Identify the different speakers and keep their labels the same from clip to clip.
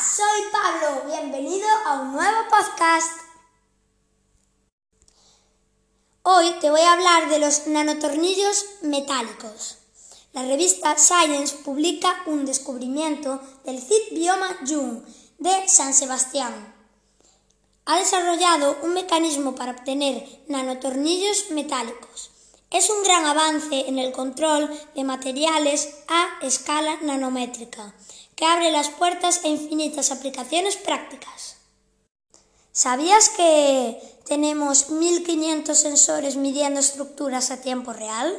Speaker 1: soy Pablo. Bienvenido a un nuevo podcast. Hoy te voy a hablar de los nanotornillos metálicos. La revista Science publica un descubrimiento del CIT Bioma Jung de San Sebastián. Ha desarrollado un mecanismo para obtener nanotornillos metálicos. Es un gran avance en el control de materiales a escala nanométrica que abre las puertas a infinitas aplicaciones prácticas. ¿Sabías que tenemos 1500 sensores midiendo estructuras a tiempo real?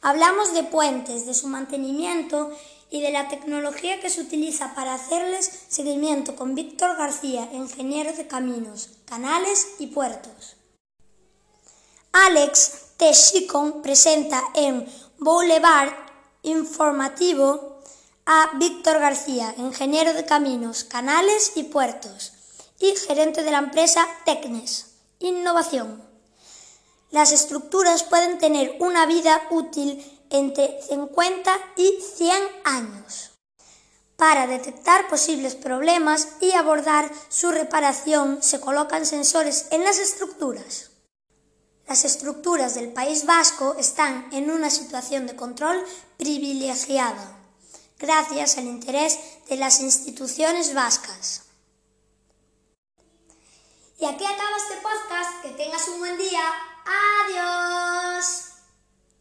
Speaker 1: Hablamos de puentes, de su mantenimiento y de la tecnología que se utiliza para hacerles seguimiento con Víctor García, ingeniero de caminos, canales y puertos. Alex T. presenta en Boulevard Informativo a Víctor García, ingeniero de caminos, canales y puertos, y gerente de la empresa Tecnes. Innovación. Las estructuras pueden tener una vida útil entre 50 y 100 años. Para detectar posibles problemas y abordar su reparación se colocan sensores en las estructuras. Las estructuras del País Vasco están en una situación de control privilegiada gracias al interés de las instituciones vascas. Y aquí acaba este podcast. Que tengas un buen día.